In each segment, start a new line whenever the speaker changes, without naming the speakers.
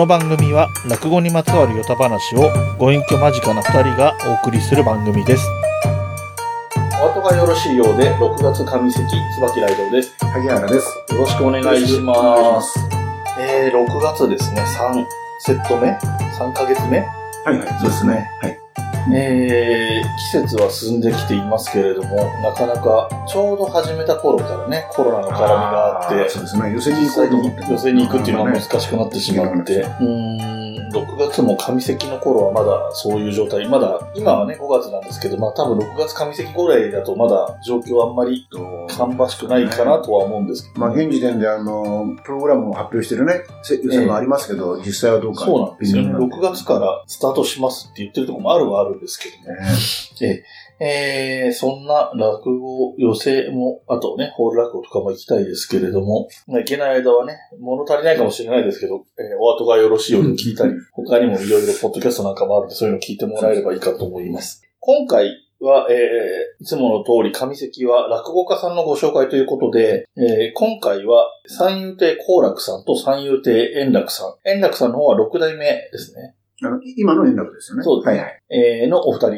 この番組は落語にまつわるヨタ話をご隠居間近な2人がお送りする番組です。お後がよろしいようで、6月上関、椿雷道です。
萩原です。
よろしくお願いしま。
す。
えー、6月ですね、3セット目 ?3 ヶ月目？
はいはい、そうですね。はい。
えー、季節は進んできていますけれども、なかなか、ちょうど始めた頃からね、コロナの絡みがあって、
そうですね。寄せに行こうと思って。
寄せに行くっていうのは難
ね。
しくなってしまって、うーん、6月も上関の頃はまだそういう状態、まだ、今はね、5月なんですけど、まあ多分6月上関ぐらいだとまだ状況はあんまり芳しくないかなとは思うんですけど、
まあ、現時点で、あの、プログラムを発表してるね、せ予選もありますけど、実際はどうか。
そうなんですよね。
微妙
6月からスタートしますって言ってるところもあるはあるんですけどね。
ね
え。ー、そんな落語寄せも、あとね、ホール落語とかも行きたいですけれども、まあ行けない間はね、物足りないかもしれないですけど、えーお後がよろしいように聞いたり、他にもいろいろポッドキャストなんかもあるんで、そういうの聞いてもらえればいいかと思います。今回は、えー、いつもの通り上関は落語家さんのご紹介ということで、えー今回は三遊亭好楽さんと三遊亭円楽さん。円楽さんの方は六代目ですね。
あの、今の円楽ですよね。
そうですね
はいはい。
えーのお二人。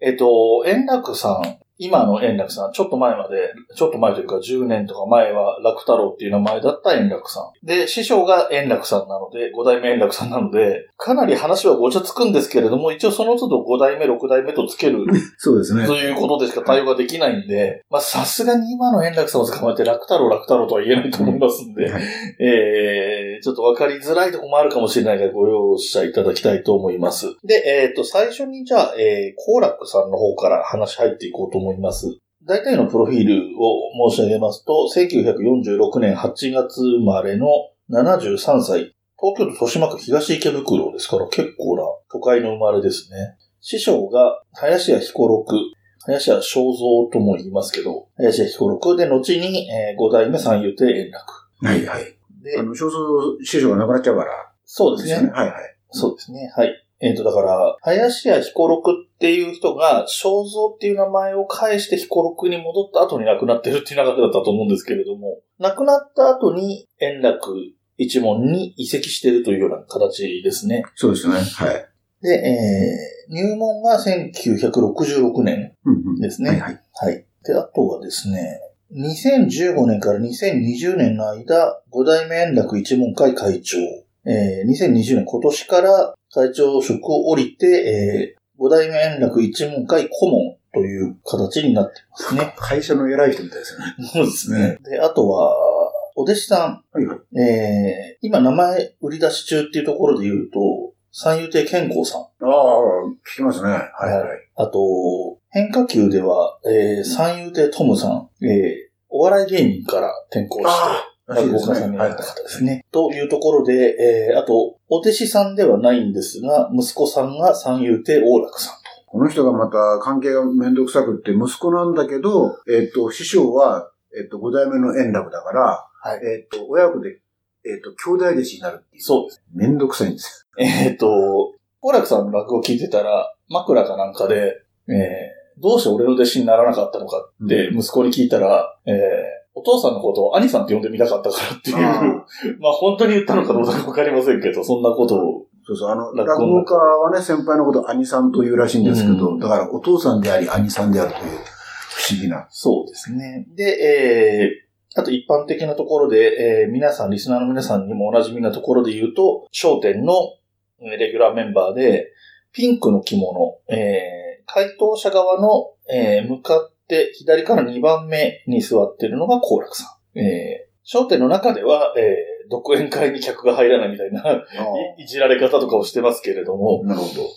えっ、と、円楽さん、今の円楽さん、ちょっと前まで、ちょっと前というか10年とか前は楽太郎っていう名前だった円楽さん。で、師匠が円楽さんなので、五代目円楽さんなので、かなり話はごちゃつくんですけれども、一応その都度五代目、六代目とつける
そうですね
と。いうことでしか対応ができないんで、まあさすがに今の円楽さんを捕まえて楽太郎、楽太郎とは言えないと思いますんで、
はい
えー、ちょっとわかりづらいところもあるかもしれないのでご容赦いただきたいと思います。で、えっ、と、最初にじゃあ、えー、好楽さんの方から話入っていこうと思います。大体のプロフィールを申し上げますと、1946年8月生まれの73歳。東京都豊島区東池袋ですから結構な都会の生まれですね。師匠が林家彦六、林家正蔵とも言いますけど、林家彦六で、後に、えー、五代目三遊亭円楽。
はいはい。
で
あ、の、少数師匠が亡くなっちゃうから。
そうですね。
はいはい。
そうですね。はい。えっ、と、だから、林家彦六っていう人が、正蔵っていう名前を返して彦六に戻った後に亡くなってるっていう流れだったと思うんですけれども、亡くなった後に円楽一門に移籍してるというような形ですね。
そうですね。はい。
で、えー、入門が1966年
うんうん
ですね
はいはい。
はい。で、あとはですね、2015年から2020年の間、五代目円楽一門会会長、えー、2020年今年から会長職を降りて、えー、五代目円楽一門会顧問という形になってますね。
会社の偉い人みたいですよね。
そうですね。で、あとは、お弟子さ
はいはい。
ん、えー、今名前売り出し中っていうところで言うと、三遊亭健康さん。
ああ、聞きますね。はいはい。
あと、変化球では、えー、三遊亭トムさん、えー、お笑い芸人から転向して。落語家さんにな
はい
った方ですね。というところで、えー、あと、お弟子さんではないんですが、息子さんが三遊亭王楽さん
この人がまた関係がめんどくさくって、息子なんだけど、えっ、と、師匠は、えっ、と、五代目の円楽だから、
はい
えっ、と、親子で、えっ、と、兄弟弟子になるっていう。
そうです。
めんどくさいんです
えっ、と、王楽さんの落語を聞いてたら、枕かなんかで、えー、どうして俺の弟子にならなかったのかって息子に聞いたら、えー、お父さんのことを兄さんって呼んでみたかったからっていう、
あ
まあ本当に言ったのかどうかわかりませんけど、そんなことを。
そうそう、あの、
落語
家はね、先輩のことを兄さんと言うらしいんですけど、
うん。
だからお父さんであり兄さんであるという不思議な。
そうですね。で、えー、あと一般的なところで、えー、皆さん、リスナーの皆さんにもおなじみなところで言うと、商店のえーレギュラーメンバーで、ピンクの着物、えー、回答者側の、えー、向かって左から2番目に座ってるのが好楽さん。えー、商店の中では、えー、独演会に客が入らないみたいな、いいじられ方とかをしてますけれども、
なるほど。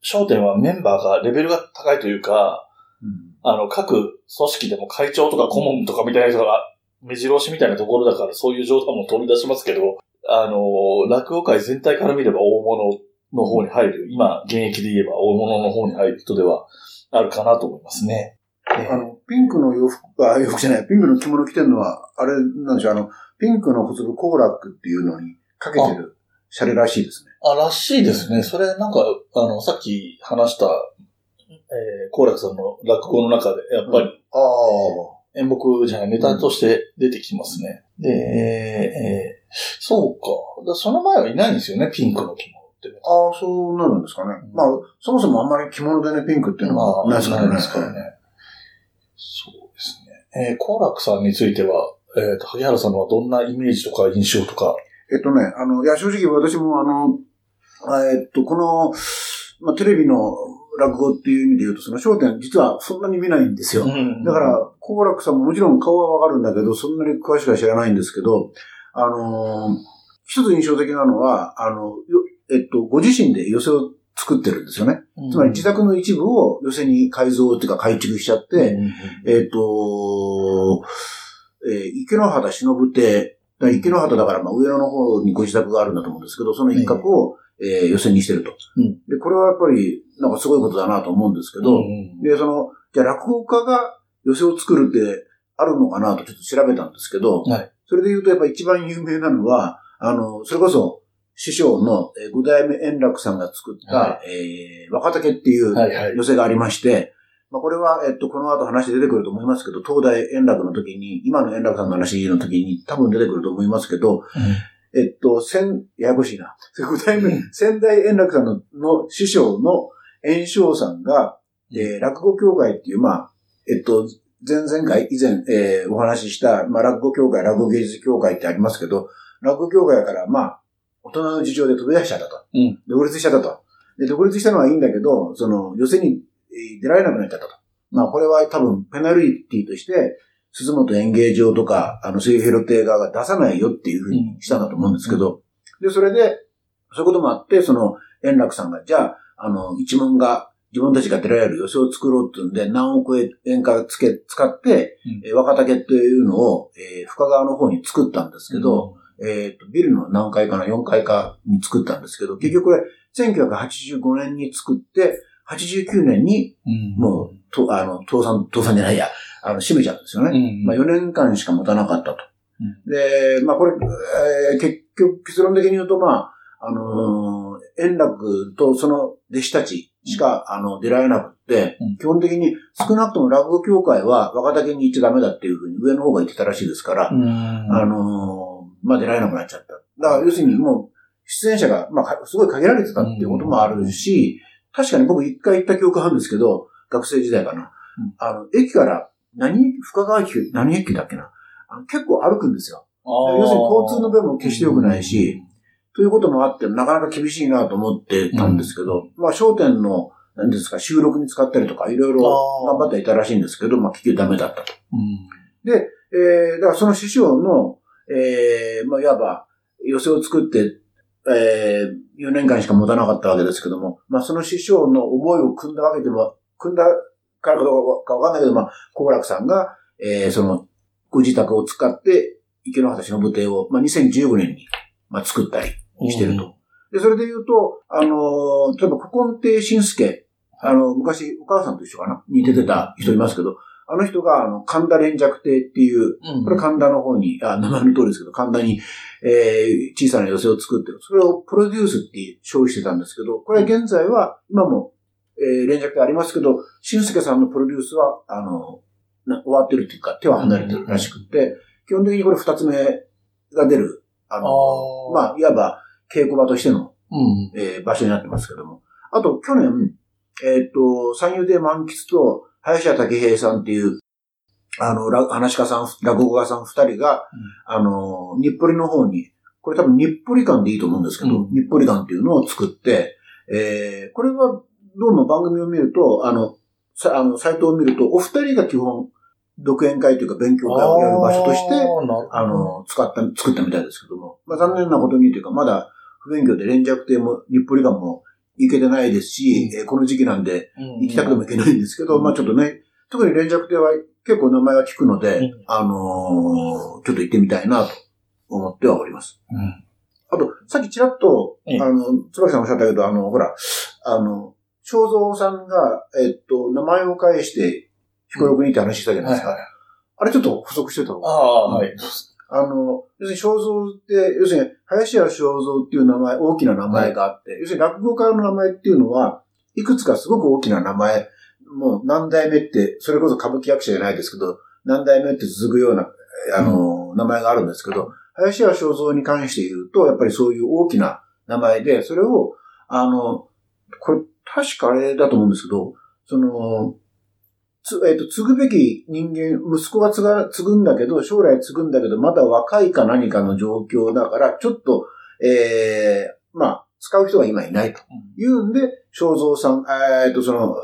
商店はメンバーがレベルが高いというか、
うん
あの、各組織でも会長とか顧問とかみたいな人が目白押しみたいなところだからそういう冗談も飛び出しますけど、あの、落語界全体から見れば大物の方に入る、今現役で言えば大物の方に入る人ではあるかなと思いますね。え
あの、ピンクの洋服、あ、洋服じゃない、ピンクの着物着てるのは、あれなんでしょう、あの、ピンクの小粒コーラックっていうのにかけてるシャレらしいですね。
あ、らしいですね。それなんか、あの、さっき話した、えー、好楽さんの落語の中で、やっぱり
ああ。
演目じゃない、ネタとして出てきますね。で、えそうか。だその前はいないんですよね、ピンクの着物ってね。
ああ、そうなるんですかね。
うん
まあ、そもそもあんまり着物でね、ピンクっていうのはないですからね。
ないですからね。そうですね。えー、コーラックさんについては、えっ、と、萩原さんのはどんなイメージとか印象とか？
えっとね、あの、いや、正直私もあの、あえっと、この、まあ、テレビの落語っていう意味で言うと、その焦点実はそんなに見ないんですよ。だから、好楽さんももちろん顔はわかるんだけど、そんなに詳しくは知らないんですけど、あのー一つ印象的なのは、あの、よえっと、ご自身で寄せを作ってるんですよね。
うん、
つまり自宅の一部を寄せに改造っていうか改築しちゃって、
うん
えっ、と、えー池の畑忍亭、だから池の畑だからまあ上野の方にご自宅があるんだと思うんですけど、その一角を、えー寄せにしてると、
うん。
で、これはやっぱりなんかすごいことだなと思うんですけど、
うん
で、その、じゃあ落語家が寄せを作るってあるのかなとちょっと調べたんですけど、
はい。
それで言うとやっぱ一番有名なのは、あの、それこそ師匠のえー五代目円楽さんが作った、
は
えー若竹っていう
はいはい。
寄せがありまして、まあ、これは、えっと、この後話出てくると思いますけど、東大円楽の時に、今の円楽さんの話の時に多分出てくると思いますけど、えっと、先、ややこしいな。五代目、先代円楽さんのの師匠の円生さんが、えー落語協会っていう、まあ、えっと、前々回、以前、えーお話しした、まあ、落語協会、落語芸術協会ってありますけど、落語協会から、まあ、大人の事情で飛び出しちゃったと。
うん
独立しちゃったと。で、独立したのはいいんだけど、その、寄せにえー出られなくなっちゃったと。まあ、これは多分、ペナルティとして、鈴本演芸場とか、あの、水平露亭側が出さないよっていうふうにしたんだと思うんですけど、で、それで、そういうこともあって、その、円楽さんが、じゃあ、あの、一門が、自分たちが出られる寄せを作ろうっていうんで、何億円かつけ、使って、
うん
えー若竹っていうのを、えー深川の方に作ったんですけど、、えっ、と、ビルの何階かな、4階かに作ったんですけど、結局これ、1985年に作って、89年に、
うん。
もう、と、あの、倒産、倒産じゃないや、あの、閉めちゃうんですよね。
うん。
まあ、4年間しか持たなかったと。
う
で、まあ、これ、えー結局、結論的に言うと、まあ、あのー円楽とその弟子たちしか、あの、出られなくって、
うん。
基本的に少なくとも落語協会は若竹に行っちゃダメだっていうふうに上の方が言ってたらしいですから、
うん。
あのーまあ、出られなくなっちゃった。だから、要するにもう、出演者が、まあか、すごい限られてたっていうこともあるし、確かに僕一回行った記憶あるんですけど、学生時代かな。
うん
あの、駅から、何駅、深川駅、何駅だっけな。あの結構歩くんですよ。要するに交通の便も決して良くないし、ということもあって、なかなか厳しいなと思ってたんですけど、まあ、商店の、何ですか、収録に使ったりとか、いろいろ頑張っていたらしいんですけど、まあ、結局ダメだったと。
うん
で、えー、だからその師匠の、えー、まあ、いわば、寄せを作って、えー、4年間しか持たなかったわけですけども、まあ、その師匠の思いを組んだわけでも、組んだからかどうかわかんないけど、まあ、小楽さんが、えー、その、ご自宅を使って、池の畑忍亭を、まあ、2015年に、まあ、作ったりしてると。で、それで言うと、あのー例えば、古今亭新介、あの、昔、お母さんと一緒かな？に出てた人いますけど、あの人が、あの、神田連着亭っていう、
うん
これ神田の方に、あ、名前の通りですけど、神田に、えー小さな寄せを作ってる。それをプロデュースって称してたんですけど、これ現在は、今も、えー連着亭ありますけど、新助さんのプロデュースは、あの、な終わってるっていうか、手は離れてるらしくって、基本的にこれ二つ目が出る、あの、
あ
まあ、いわば稽古場としての、
うん。
えー場所になってますけども。あと、去年、えっ、と、三遊亭満喫と、林家武平さんっていう、あの、ら話し家さん、落語家さん二人が、あの、日暮里の方に、これ多分日暮里館でいいと思うんですけど、
うん。
日暮里館っていうのを作って、えーこれは、どうも番組を見ると、あの、さあの、サイトを見ると、お二人が基本、独演会というか勉強会をやる場所として、あの、使った、作ったみたいですけども、まあ残念なことにというか、まだ不勉強で連着亭も日暮里館も行けてないですし、えーこの時期なんで行きたくても行けないんですけど、
うん。
まあちょっとね、特に連着亭は結構名前が聞くので、
うん。
あのーちょっと行ってみたいなと思ってはおります。
うん。
あと、さっきちらっと、
ええ。
あの、椿さんおっしゃったけど、あの、ほら、あの、正蔵さんが、えっと、名前を返して、彦六にって話したじゃないですか。あれちょっと補足してた方が。
ああ、はい。
あの、要するに正蔵って、要するに、林家正蔵っていう名前、大きな名前があって、要するに落語家の名前っていうのは、いくつかすごく大きな名前、もう何代目って、それこそ歌舞伎役者じゃないですけど、何代目って続くような、あの、名前があるんですけど、林家正蔵に関して言うと、やっぱりそういう大きな名前で、それを、あの、これ、確かあれだと思うんですけど、その、つ、えっ、と、継ぐべき人間、息子が継が、継ぐんだけど、将来継ぐんだけど、まだ若いか何かの状況だから、ちょっと、ええまあ、使う人が今いないというんで、正蔵さん、えっ、と、その、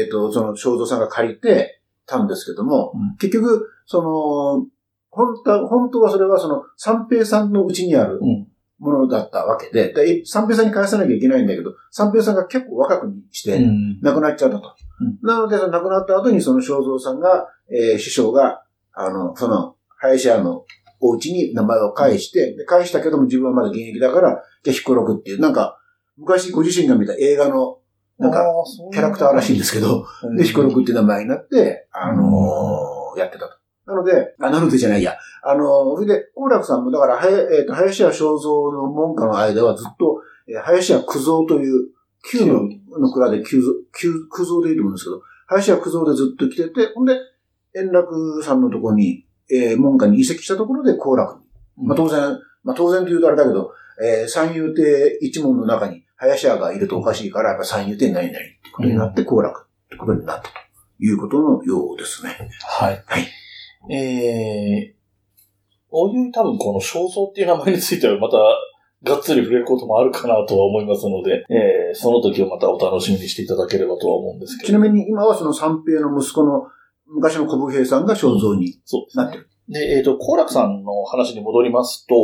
えっ、と、その正蔵さんが借りてたんですけども、
うん
結局、その、本当は、本当はそれはその、三平さんのうちにある
うん。
ものだったわけで、で三平さんに返さなきゃいけないんだけど、三平さんが結構若くして、
うん。
亡くなっちゃったと。
うん。
なので、その亡くなった後にその正蔵さんが、えー師匠が、あの、その、林家のお家に名前を返して、で返したけども自分はまだ現役だから、じゃあ彦六っていう、なんか、昔ご自身が見た映画の、なんか、キャラクターらしいんですけど、
うん。
で、彦六っていう名前になって、あのーやってたと。なので、あ、なのでじゃないや。あのーそれで、好楽さんも、だから、はやえっ、と、林家正蔵の門下の間はずっと、えー林家九蔵という、旧のの蔵で九蔵、九、九蔵でいいと思うんですけど、林家九蔵でずっと来てて、ほんで、円楽さんのところに、えー門下に移籍したところで好楽に。まあ当然、まあ当然というとあれだけど、えー三遊亭一門の中に林家がいるとおかしいから、やっぱ三遊亭何々ってことになって好楽ってことになったということのようですね。
はい。
はい。
えー、おいおい多分この肖像っていう名前についてはまた、がっつり触れることもあるかなとは思いますので、えー、その時をまたお楽しみにしていただければとは思うんですけど。
ちなみに今はその三平の息子の昔の小武平さんが肖像になってる。
で、えっ、と、好楽さんの話に戻りますと、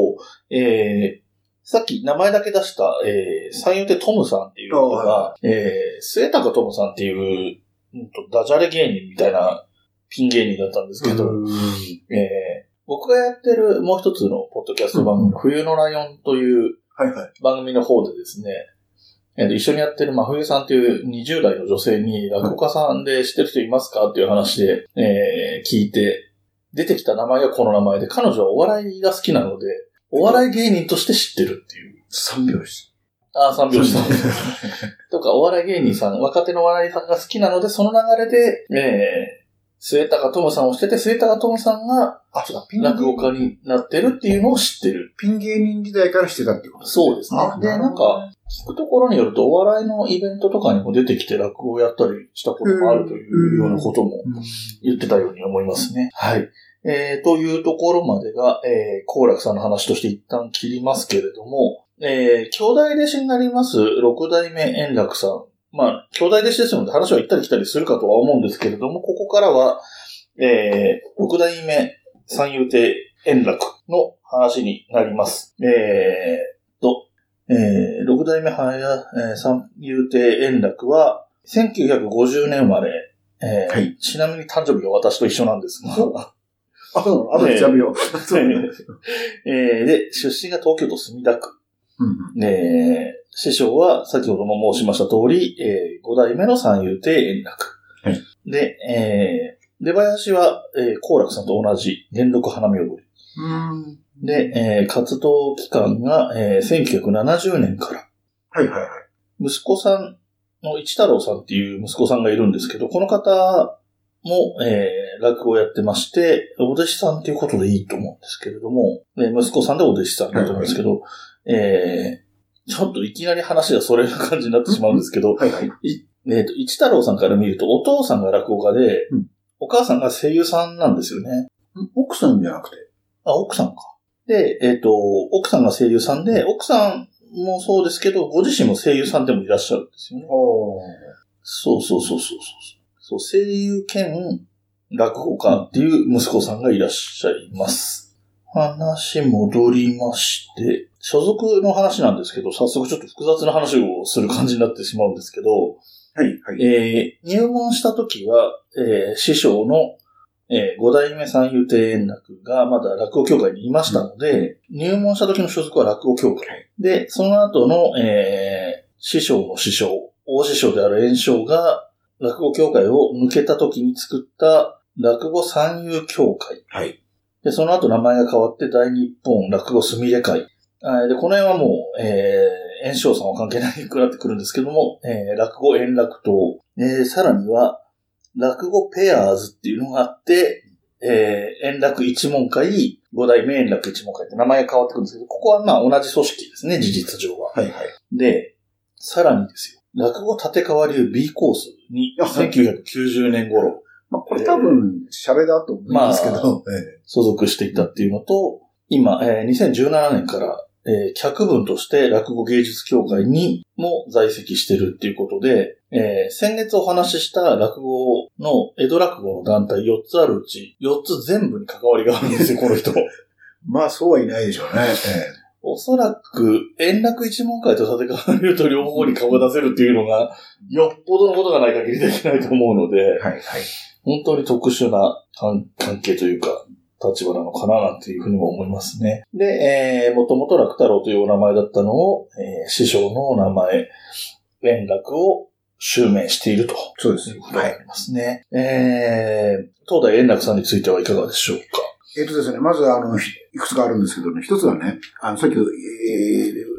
えー、さっき名前だけ出した、えー、三遊亭トムさんっていうの
あ
が、えー、末高トムさんっていう、うんと、ダジャレ芸人みたいなピン芸人だったんですけど、
うん
えー、僕がやってるもう一つのポッドキャスト番組、冬のライオンという。番組の方でですね、えーと一緒にやってる真冬さんという20代の女性に落語家さんで知ってる人いますかっていう話で、えー聞いて、出てきた名前がこの名前で、彼女はお笑いが好きなので、お笑い芸人として知ってるっていう。
三拍子。
ああ、三拍子さん。とか、お笑い芸人さん、若手のお笑いさんが好きなので、その流れで、えー、末高友さんをしてて、末高友さんが
あ、そうだ、ピン
落語家になってるっていうのを知ってる。
ピン芸人時代からしてたってこと
そうですね
あ。
で、なんか、聞くところによると、お笑いのイベントとかにも出てきて落語をやったりしたこともあるというようなことも
うん
言ってたように思いますね。はい。えー、というところまでが、えー、好楽さんの話として一旦切りますけれども、えー、兄弟弟子になります六代目円楽さん。まあ、兄弟弟子ですので話は行ったり来たりするかとは思うんですけれども、ここからは、えー、六代目三遊亭円楽の話になります。えー、と、えー、六代目はや、えー三遊亭円楽は、1950年生まれ、えー
はい。
ちなみに誕生日が私と一緒なんですが、
あ、そうなの？あとで調べよう。そうね
えーで、出身が東京都墨田区。
うん
えー師匠は先ほども申しました通り、えー、5代目の三遊亭円楽。
はい
で、えー、出囃子は、えー、好楽さんと同じ、元禄花見踊り。
うん。
で、えー活動期間が、えー1970年から。
はいはいはい。
息子さんの一太郎さんっていう息子さんがいるんですけど、この方も、えー落語をやってまして、お弟子さんっていうことでいいと思うんですけれども、えー息子さんでお弟子さんだと思うんですけど、えーちょっといきなり話がそれる感じになってしまうんですけど、
はいはい。
えっ、と、一太郎さんから見ると、お父さんが落語家で、
うん
お母さんが声優さんなんですよね。
奥さんじゃなくて？
あ、奥さんか。で、えっ、と、奥さんが声優さんで、奥さんもそうですけど、ご自身も声優さんでもいらっしゃるんですよね。
お
そうそうそうそうそう。そう、声優兼落語家っていう息子さんがいらっしゃいます。話戻りまして、所属の話なんですけど、早速ちょっと複雑な話をする感じになってしまうんですけど、
はいはい。
えー入門した時は、えー師匠の、えー五代目三遊亭円楽がまだ落語協会にいましたので、入門した時の所属は落語協会。で、その後の、えー師匠の師匠、大師匠である円生が落語協会を抜けた時に作った落語三遊協会。
はい。
で、その後名前が変わって大日本落語すみれ会。あで、この辺はもう、えー、円生さんは関係ないくなってくるんですけども、えー、落語円楽党。えー、さらには、落語ペアーズっていうのがあって、えー、円楽一門会、五代目円楽一門会って名前が変わってくるんですけど、ここはまあ同じ組織ですね、事実上は。
はいはい。
で、さらにですよ。落語立川流 B コースに
あはい
1990年頃
まあ、これ多分、シャレだと思いますけど、え
所属していたっていうのと、今、えー2017年から、えー客分として落語芸術協会にも在籍してるっていうことで、えー先月お話しした落語の、江戸落語の団体4つあるうち、4つ全部に関わりがあるんですよ、この人。
えまあ、そうはいないでしょうね。え
おそらく、円楽一門会と立川流と両方に顔が出せるっていうのが、よっぽどのことがない限りできないと思うので
え、はいはい。
本当に特殊な関関係というか、立場なのかななんていうふうにも思いますね。で、えー、もともと楽太郎というお名前だったのを、えー師匠のお名前、円楽を襲名していると。
そうです
いうことになりますね。えー、東大円楽さんについてはいかがでしょうか？
えっ、とですね、まず、あの、ひいくつかあるんですけどね、一つはね、あの、さっき、えー、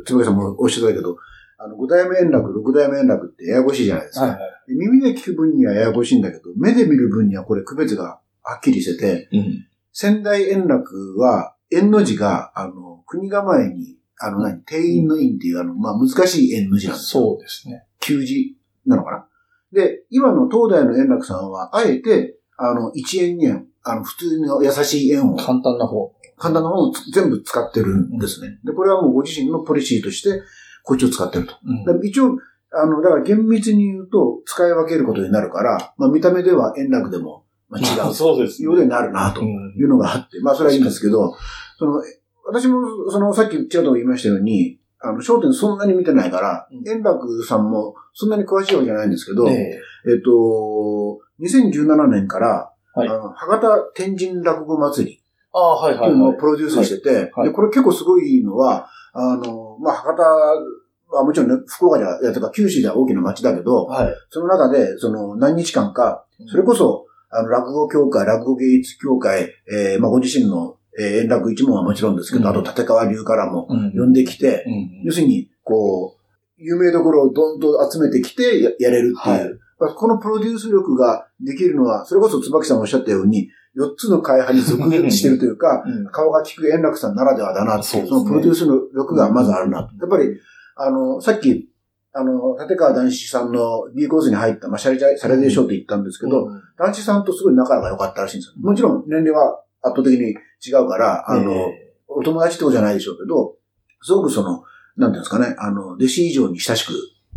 つばさんもおっしゃったけど、あの、五代目円楽、六代目円楽ってややこしいじゃないですか。
はい。
で耳で聞く分にはややこしいんだけど、目で見る分にはこれ区別がはっきりしてて、
うん。
仙台円楽は、円の字が、あの、国構えに、あの何、定員の院っていう、あの、まあ、難しい円の字なんですよ。
そうですね。
旧字なのかな。で、今の東大の円楽さんは、あえて、あの、一円二円、あの、普通の優しい円を、
簡単な方。
簡単な方をつ全部使ってるんですね。で、これはもうご自身のポリシーとして、こっちを使ってると。
うん。
で一応、あの、だから厳密に言うと、使い分けることになるから、まあ、見た目では円楽でも、まあ、違う。
そうです
ようになるなと
うん。
いうのがあって、まあ、それはいいんですけど、その、私も、その、さっきちらっと言いましたように、あの、焦点そんなに見てないから
うん、
円楽さんもそんなに詳しいわけじゃないんですけど、
え。
えっと、2017年から、
はい。
あの、博多天神落語祭り
ああ、はい
って
いいうはい。
プロデュースしてて、
はい。
で、これ結構すごいのは、あの、まあ、博多はもちろんね、福岡じゃ、いや、とか九州じゃ大きな町だけど、
はい。
その中で、その何日間か、それこそ、あの、落語協会、落語芸術協会、えー、まあ、ご自身の、えー、円楽一門はもちろんですけど、
うん。
あと立川流からも
うん。
呼んできて、
うん。
要するに、こう、有名どころをどんどん集めてきてややれるっていう。
はい。
まあこのプロデュース力ができるのは、それこそ椿さんおっしゃったように、4つの会派に属してるというか、
うん。
顔が利く円楽さんならではだな
そね。
そのプロデュースの力がまずあるなと。やっぱり、あの、さっき、あの、立川男子さんの B コースに入った、まあ、シャレジャ、シャレでしょうって言ったんですけど、
うん。
男子さんとすごい仲が良かったらしいんですよ。もちろん年齢は圧倒的に違うから、あの、
え
お友達ってことじゃないでしょうけど、すごくその、なんていうんですかね、あの、弟子以上に親しく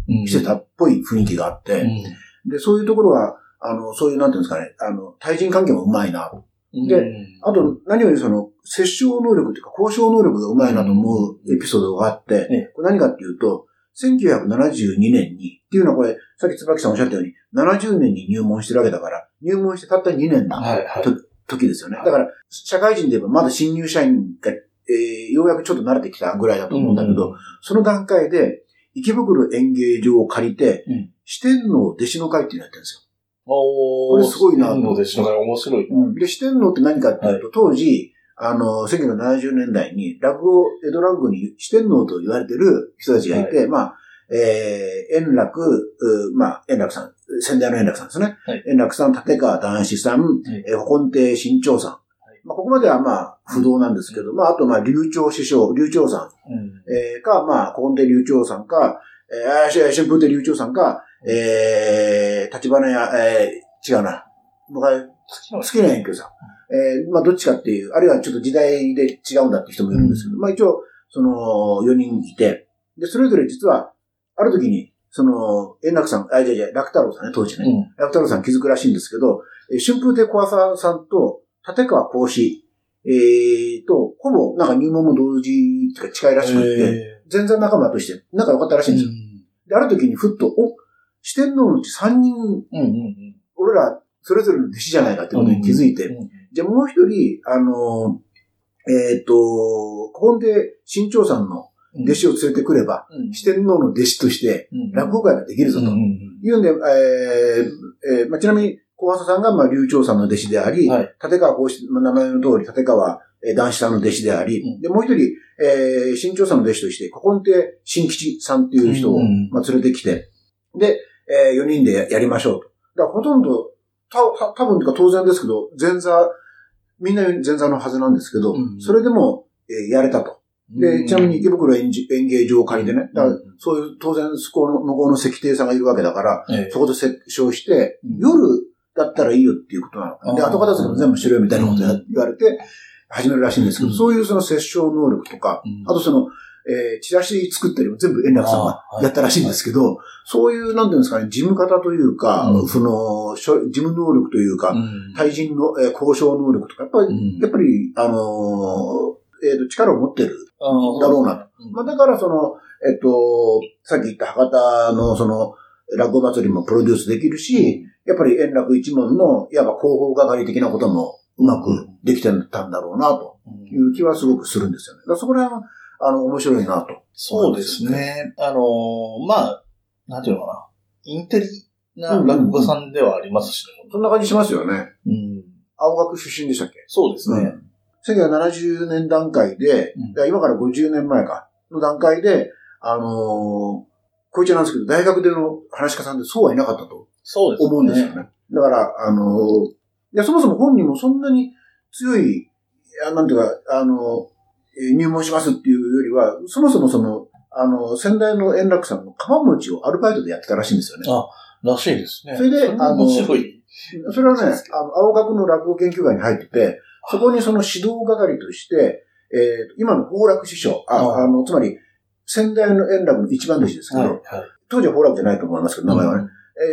ー
してたっぽい雰囲気があって、で、そういうところは、あの、そういう、なんていうんですかね、あの、対人関係もうまいな。
うん
で
うん
あと、何よりその、接触能力というか、交渉能力がうまいなと思うエピソードがあって、
ええ
これ何かっていうと、1972年に、っていうのはこれ、さっき椿さんおっしゃったように、70年に入門してるわけだから、入門してたった2年だ。
はいはい。
時ですよね。だから、社会人で言えばまだ新入社員が、えーようやくちょっと慣れてきたぐらいだと思うんだけど、その段階で、池袋演芸場を借りて、
うん
四天王弟子の会っていうのやってるんです
お
これすごいなと
のでしょうね。面白い。
よ。で、四天王って何かっていうと、当時、あの、1970年代に、落語、江戸落語に四天王と言われてる人たちがいて、まあ、えー、円楽、うまあ、円楽さん、先代の円楽さんですね。
はい
円楽さん、立川談志さん、
い
えー、古今亭新潮さん。まあ、ここまではまあ、不動なんですけど、まあ、あとまあ、流暢師匠、流暢さん、
うん
えーか、まあ、古今亭流暢さんか、えー、あし春風亭流暢さんか、えー、立花屋、えー、違うな。僕は好きな遠距さん。えー、まあ、どっちかっていう、あるいはちょっと時代で違うんだって人もいるんですけど、まあ、一応、その、4人いて、で、それぞれ実は、ある時に、その、円楽さん、あ、じゃじゃ楽太郎さんね、当時ね。
うん
楽太郎さん気づくらしいんですけど、えー春風亭小朝さんと立川講師、えー、と、ほぼなんか入門も同時近いらしくって、
え
全然仲間として仲良かったらしいんですよ。で、ある時にふっと、お、四天王のうち3人、
うんうんうん。
俺らそれぞれの弟子じゃないかってことに気づいて、
うん
じゃあもう一人、あのー、えっ、と、ここで新潮さんの弟子を連れてくれば、
うん。
四天王の弟子として
うん。
落語会ができるぞと。
うんうん
いうんで、えーえーまあ、ちなみに、小朝さんが、まあ、流暢さんの弟子であり、
はい。
立川こうし、まあ、名前の通り、立川、えー男子さんの弟子であり、
うん。
で、もう一人、えー、新潮さんの弟子として、古今亭新吉さんっていう人を、
うん。
まあ、連れてきて、で、えー、4人でやりましょうと。だからほとんど、た、た多分とか当然ですけど、前座みんな前座のはずなんですけど、
うん
それでも、えーやれたと。で、ちなみに池袋演じ演芸場を借りてね、だそういう、当然、そこの向こうの石亭さんがいるわけだから、
ええ。
そこで折衝して、
うん。
夜だったらいいよっていうことなの。で、
あー。
後片付けも全部しろよみたいなこと言われて、始めるらしいんですけど、
うん。
そういうその折衝能力とか、
うん。
あとその、えーチラシ作ったりも全部円楽さんがやったらしいんですけど、そういう、なんていうんですかね、事務方というか、
うん。
その、事務能力というか、
うん。
対人の、えー交渉能力とか、やっぱり、
うん。
やっぱり、あのーえっ、と、力を持ってる。だろうなと。
うん。
まあ、だから、その、えっと、さっき言った博多の、その、落語祭りもプロデュースできるし、やっぱり円楽一門の、いわば広報係的なこともうまくできてたんだろうな、と
うん
いう気はすごくするんですよね。そこら辺は、あの、面白いなと。
そうですね。あのーまあ、なんていうのかな。インテリな落語家さんではありますしね。
そんな感じしますよね。
うん。
青学出身でしたっけ？
そうですね。
1970年段階で、
うん
だから今から50年前か、の段階で、あのー、こいつなんですけど、大学での話し家さんでそうはいなかったと
そうですね。
思うんですよね。だから、あのー、いや、そもそも本人もそんなに強い、いやなんていうか、あの、えー入門しますっていうよりは、そもそもその、あの、先代の円楽さんのカバン持ちをアルバイトでやってたらしいんですよね。
あらしいですね。
それで
も面白い。
それはねあの、青学の落語研究会に入ってて、そこにその指導係として、えー今の宝楽師匠、あ、
あ
あの、つまり、先代の円楽の一番弟子ですけど、
はい。はい。
当時は宝楽じゃないと思いますけど、名前はね、えー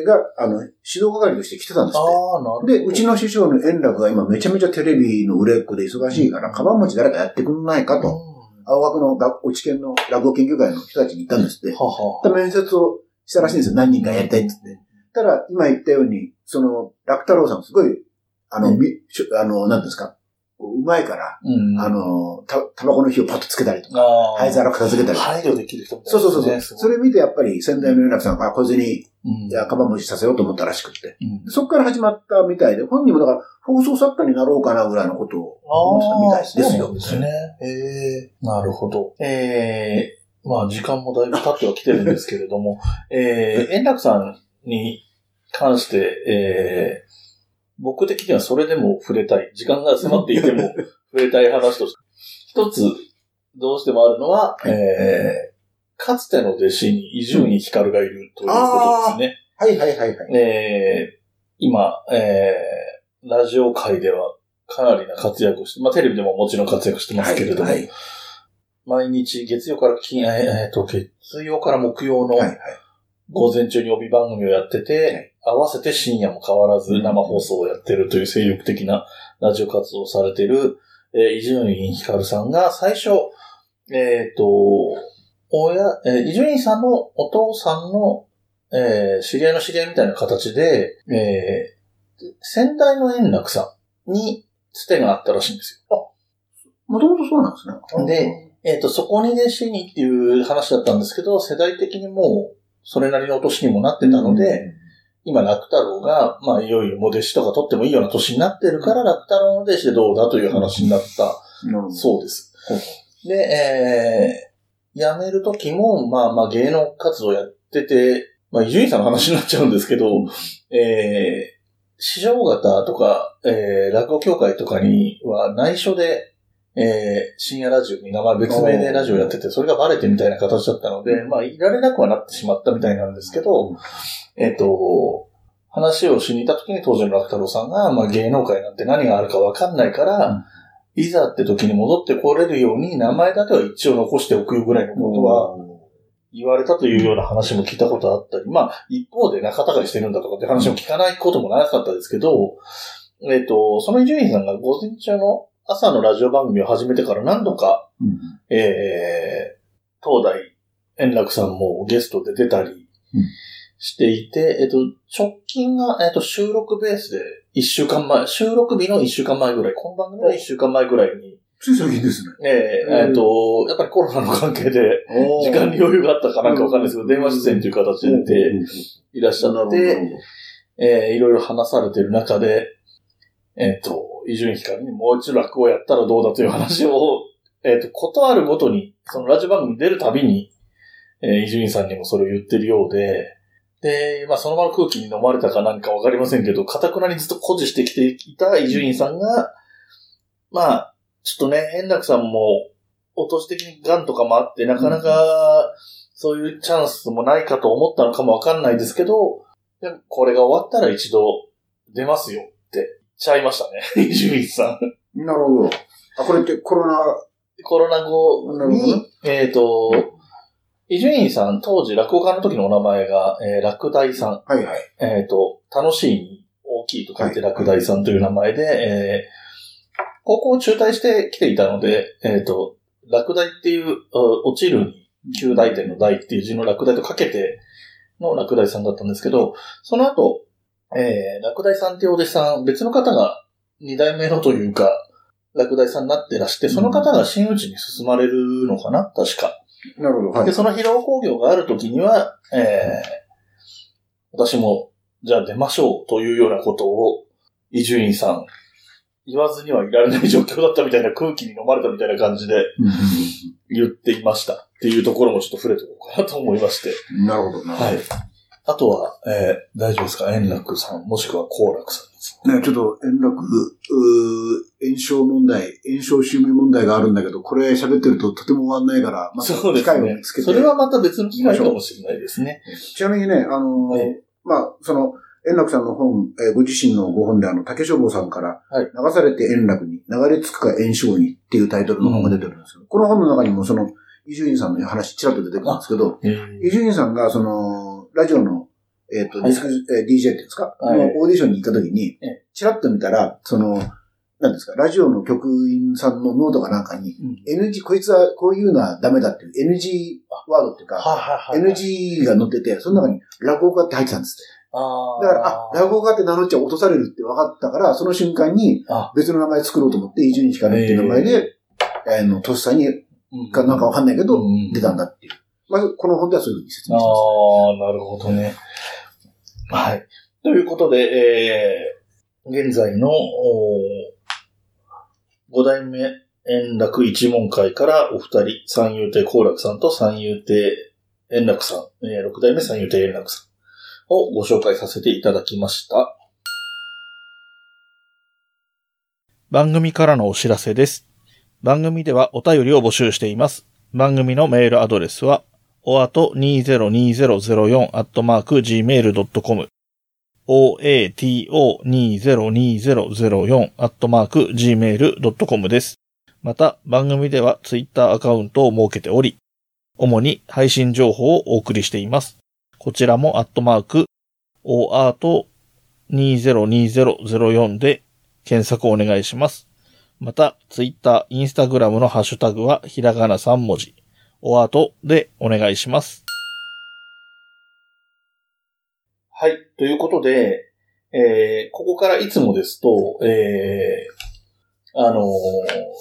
が、あの、指導係として来てたんですって。
ああ、なるほど。
で、うちの師匠の円楽が今めちゃめちゃテレビの売れっ子で忙しいから、カバン持ち誰かやってくんないかと、
うん
青学の学落ち研の落語研究会の人たちに言ったんですって。
はは。
で面接をしたらしいんですよ。何人かやりたいって言って。ただ、今言ったように、その、楽太郎さんすごい、あの、
うん
みあの、なんですか、こううまいから、
うん。
あの、た、タバコの火をパッとつけたりとか。灰皿片付けたりとか。
配慮できる人みたい
そうそうそうそう。それ見てやっぱり先代の円楽さんが、あこいや、カバン持ちさせようと思ったらしくって。
うん
そこから始まったみたいで、本人もだから、放送作家になろうかなぐらいのことを思ってたみたいです
そうですね。ええなるほど。ええまあ時間もだいぶ経ってはきてるんですけれども、ええ円楽さんに関して、ええ僕的にはそれでも触れたい。時間が迫っていても 触れたい話として、一つどうしてもあるのは、
はい
ええかつての弟子に伊集院光がいるということですね。
はいはいはいはい。
えー今、えーラジオ界ではかなりな活躍をして、まあテレビでももちろん活躍してますけれども、
はい
毎日月曜から金、えーえーと、月曜から木曜の
はいはい。
午前中に帯番組をやってて、合わせて深夜も変わらず生放送をやってるという精力的なラジオ活動をされている、えー伊集院光さんが最初、えっ、と、親、えー伊集院さんのお父さんの、えー知り合いの知り合いみたいな形で、えー先代の円楽さんにつてがあったらしいんですよ。
もともとそうなんですね。
で、えっ、と、そこに弟子にっていう話だったんですけど、世代的にもう、それなりのお年にもなってたので、今、楽太郎が、まあ、いよいよもう弟子とか取ってもいいような年になってるから、楽太郎の弟子でどうだという話になった。そうです。で、えー、辞める時も、まあまあ芸能活動やってて、まあ伊集院さんの話になっちゃうんですけど、えー、師匠方とか、えー、落語協会とかには内緒で、えー、深夜ラジオに名前別名でラジオやってて、それがバレてみたいな形だったので、まあ、いられなくはなってしまったみたいなんですけど、えっ、と、話をしに行った時に当時の楽太郎さんが、まあ芸能界なんて何があるかわかんないから、
うん。
いざって時に戻ってこれるように名前だけは一応残しておくよぐらいのことは言われたというような話も聞いたことあったり、まあ一方で仲違いしてるんだとかって話も聞かないこともなかったですけど、えっ、と、その伊集院さんが午前中の朝のラジオ番組を始めてから何度か、
うん。
えー、東大円楽さんもゲストで出たりしていて、えっと、直近が、えっと、収録ベースで一週間前、収録日の一週間前ぐらい、この番組の一週間前ぐらいに、
つい最近ですね。
えーえっと、やっぱりコロナの関係で、時間に余裕があったかなんかわかんないですけど、電話出演という形でいらっしゃって、えーいろいろ話されてる中で、えっ、と、伊集院光にもう一度落語をやったらどうだという話を、えっ、と、ことあるごとに、そのラジオ番組出るたびに、えー伊集院さんにもそれを言ってるようで、で、まあその場の空気に飲まれたか何かわかりませんけど、かたくなにずっと誇示してきていた伊集院さんが、まあ、ちょっとね、円楽さんも、お年的に癌とかもあって、なかなか、そういうチャンスもないかと思ったのかもわかんないですけど、でもこれが終わったら一度出ますよ。ちゃいましたね、伊集院さん。
なるほど。あ、これってコロナ、
コロナ後
なるほど
に、えっ、と、伊集院さん、当時落語家の時のお名前が、えー、落第さん。
はいはい。
えっ、と、楽しいに大きいと書いて落第さんという名前で、えー高校を中退して来ていたので、えっ、と、落第っていう、お落ちるに、旧大点の大っていう字の落第とかけての落第さんだったんですけど、その後、えー、落第さんってお弟子さん、別の方が二代目のというか、落第さんになってらして、その方が真打ちに進まれるのかな？確か。
なるほど。は
で、
い。
その披露工業があるときには、えー、私も、じゃあ出ましょうというようなことを、伊集院さん、言わずにはいられない状況だったみたいな空気に飲まれたみたいな感じで言っていましたっていうところもちょっと触れておこうかなと思いまして。
うんなるほどな。
はい。あとは、えー、大丈夫ですか？円楽さん、もしくは好楽さんです。
ね、ちょっと円楽、うー炎症問題、炎症襲名問題があるんだけど、これ喋ってるととても終わんないから、また機会をつけて。
それはまた別の機会かもしれないですね。
ちなみにね、あのー
はい
まあ、その、円楽さんの本、えーご自身のご本であの、竹書房さんから、
はい
流されて円楽に、流れ着くか圓生にっていうタイトルの本が出てるんですけど、この本の中にもその、伊集院さんの話ちらっと出てくるんですけど、
えー
伊集院さんがその、ラジオの、えっ、と、
はい。
ディスク、えー DJ っていうんですか、
はい。
のオーディションに行った時に
え、
ちらっと見たら、その、なんですか、ラジオの局員さんのノートかなんかに、
うん。
NG、こいつはこういうのはダメだっていう NG ワードっていうか、
はいはいはい。
NG が載ってて、その中に落語家って入ってたんですって。だから、あ、落語家って名乗っちゃ落とされるって分かったから、その瞬間に
あ。
別の名前作ろうと思って、伊集院光っていう名前で、あの、とっさに、
うん
かなんかわかんないけど、
うん。
出たんだっていう。まあ、この本ではそういうふうに説明します。
ああ、なるほどね。はい。ということで、えー、現在の、お五代目円楽一門会からお二人、三遊亭好楽さんと三遊亭円楽さん、えー、六代目三遊亭円楽さんをご紹介させていただきました。番組からのお知らせです。番組ではお便りを募集しています。番組のメールアドレスは、おあと202004アットマーク gmail.com oato202004 アットマーク gmail.com です。また、番組ではツイッターアカウントを設けており、主に配信情報をお送りしています。こちらもアットマーク oato202004 で検索をお願いします。また、ツイッター、インスタグラムのハッシュタグはひらがな3文字。お後でお願いします。はい。ということで、えー、ここからいつもですと、えー、あのー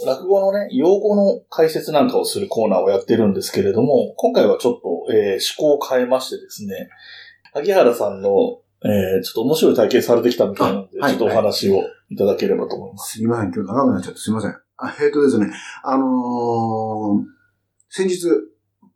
落語のね、用語の解説なんかをするコーナーをやってるんですけれども、今回はちょっと、えー、趣向を変えましてですね、萩原さんの、えー、ちょっと面白い体験されてきたみたいなので、
あはい
ちょっとお話をいただければと思います。
すいません、今日長くなっちゃってすいません。あ、えっとですね、あのー先日、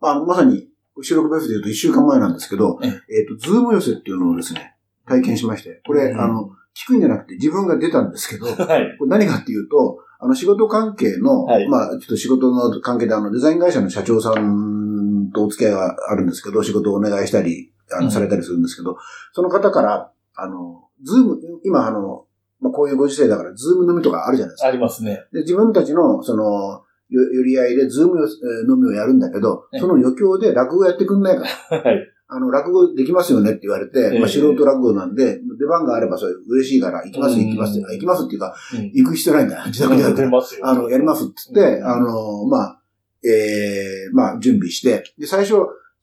あまさに収録ベースで言うと1週間前なんですけど、
え
えっ、と、ズーム寄せっていうのをですね、体験しまして、これ、
うん
あの、聞くんじゃなくて自分が出たんですけど、こ
はい。
れ何かっていうと、あの、仕事関係の、
はい
まあ、ちょっと仕事の関係で、あの、デザイン会社の社長さんとお付き合いがあるんですけど、仕事をお願いしたり、あの、
うん
されたりするんですけど、その方から、あの、ズーム、今、あの、まあ、こういうご時世だから、ズーム飲みとかあるじゃないですか。
ありますね。
で自分たちの、その、よ寄り合いで、ズームよえー飲みをやるんだけど
ええ、
その余興で落語やってくんないか
はい。
あの、落語できますよねって言われて、
ええ
まあ、素人落語なんで、出番があればそれ嬉しいから、行きます、
うん
行きますって、行きますっていうか、
うん
行く必要ないんだ。自宅でやるから。
出ますよ。
あの、やりますって言って、
うん
あの、まあ、えー、まあ、準備して、で、最初、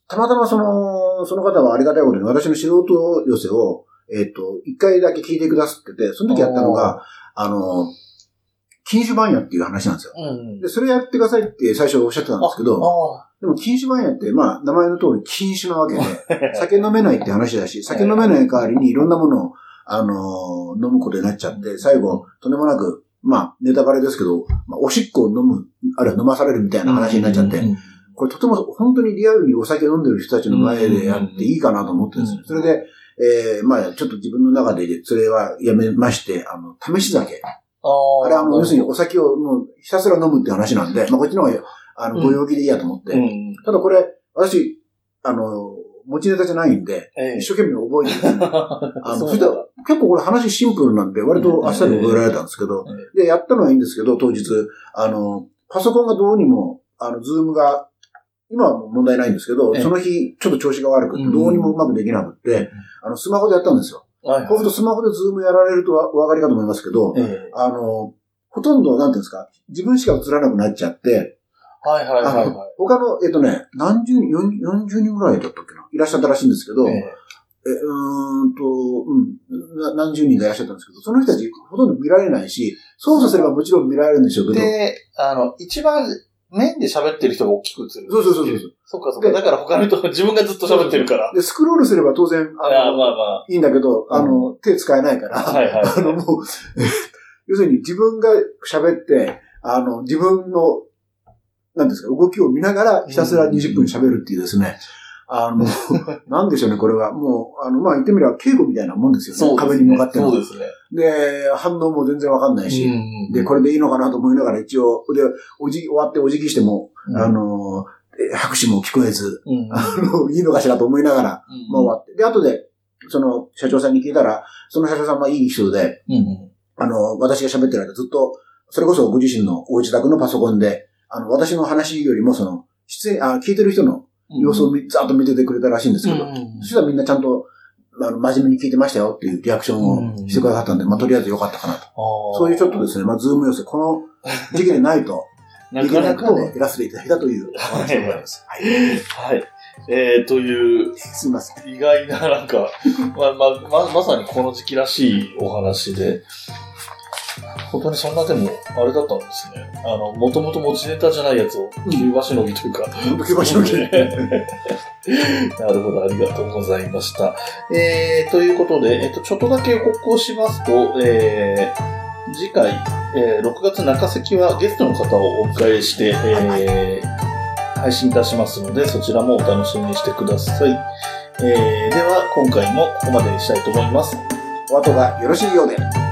たまたまその、その方はありがたいことに私の素人寄せを、えっ、と、一回だけ聞いてくださってて、その時やったのが、あの、禁酒番屋っていう話なんですよ。
うん。
で、それやってくださいって最初おっしゃってたんですけど、
あ
でも禁酒番屋って、まあ、名前の通り禁酒なわけで、
あ。
酒飲めないって話だし、酒飲めない代わりにいろんなものを、あのー飲むことになっちゃって、最後、とんでもなく、まあ、ネタバレですけど、まあ、おしっこを飲む、あるいは飲まされるみたいな話になっちゃって、
うん
これとても本当にリアルにお酒飲んでる人たちの前でやっていいかなと思ってるんですよ。それで、えー、まあ、ちょっと自分の中で、それはやめまして、あの、試し酒
あ
あれはもう要するにお
さ
酒をもうひたすら飲むって話なんで、まあこっちの方が、あの、
うん。
ご陽気でいいやと思って。
うん。
ただこれ、私、あの、持ちネタじゃないんで、
ええ。
一生懸命覚えてる あの、結構これ話シンプルなんで、割とあっさり覚えられたんですけど、で、やったのはいいんですけど、当日、あの、パソコンがどうにも、あの、ズームが、今は問題ないんですけど、
ええ。
その日、ちょっと調子が悪くて、
うん。
どうにもうまくできなくって、あの、スマホでやったんですよ。
はい
そうするとスマホでズームやられるとお分かりかと思いますけど、
ええ。
あの、ほとんど、なんていうんですか、自分しか映らなくなっちゃって、
はいはいはいはい。
他の、えっとね、何十人、40 40人ぐらいだったっけな、いらっしゃったらしいんですけど、
え
え。うーんと、うんな、何十人かいらっしゃったんですけど、その人たちほとんど見られないし、操作すればもちろん見られるんでしょうけど、
えで、あの、一番メインで喋ってる人が大きく映る。
そうそうそうそう。
そうかそうか。
で
だから他の人が自分がずっと喋ってるから。
で、スクロールすれば当然、
ああ、
あの、
まあま
いいんだけど、あの、手使えないから、
あ。はいはい。
あの、もう、要するに自分が喋って、あの、自分の、なんですか、動きを見ながらひたすら20分喋るっていうですね、あの、なんでしょうね、これは。もう、あの、まあ、言ってみれば稽古みたいなもんですよね。
そうね
壁に向かっての
そうですね。
で、反応も全然わかんないし、
うん
で、これでいいのかなと思いながら一応、で、おじ、終わってお辞儀しても、
うん
あの、え拍手も聞こえず、
うん
あの、いいのかしらと思いながら、まあ終わって。で、後で、その、社長さんに聞いたら、その社長さんはいい人で、
うんうん
あの、私が喋ってる間ずっと、それこそご自身のお自宅のパソコンで、あの、私の話よりもその、出演、あ、聞いてる人の様子をみざっと見ててくれたらしいんですけど、
うん
そしたらみんなちゃんと、あの、真面目に聞いてましたよっていうリアクションをしてくださったんで、まあ、とりあえずよかったかなと。そういうちょっとですね、まあ、ズーム寄せ、この時期でないと、
ない
けないことを。やらせていただいたというお話でございます。はい。
はい。えー、という、
すみません。
意外な、なんか、ま、ま、ま、まさにこの時期らしいお話で、本当にそんなでも、あれだったんですね。あの、もともと持ちネタじゃないやつを、急場しのぎというか、
急場しのぎ
なるほど、ありがとうございました。えー、ということで、えっと、ちょっとだけ報告をしますと、えー、次回、えー、6月中関はゲストの方をお迎えして、えー、配信いたしますので、そちらもお楽しみにしてください。えー、では、今回もここまでにしたいと思います。
お後がよろしいようで。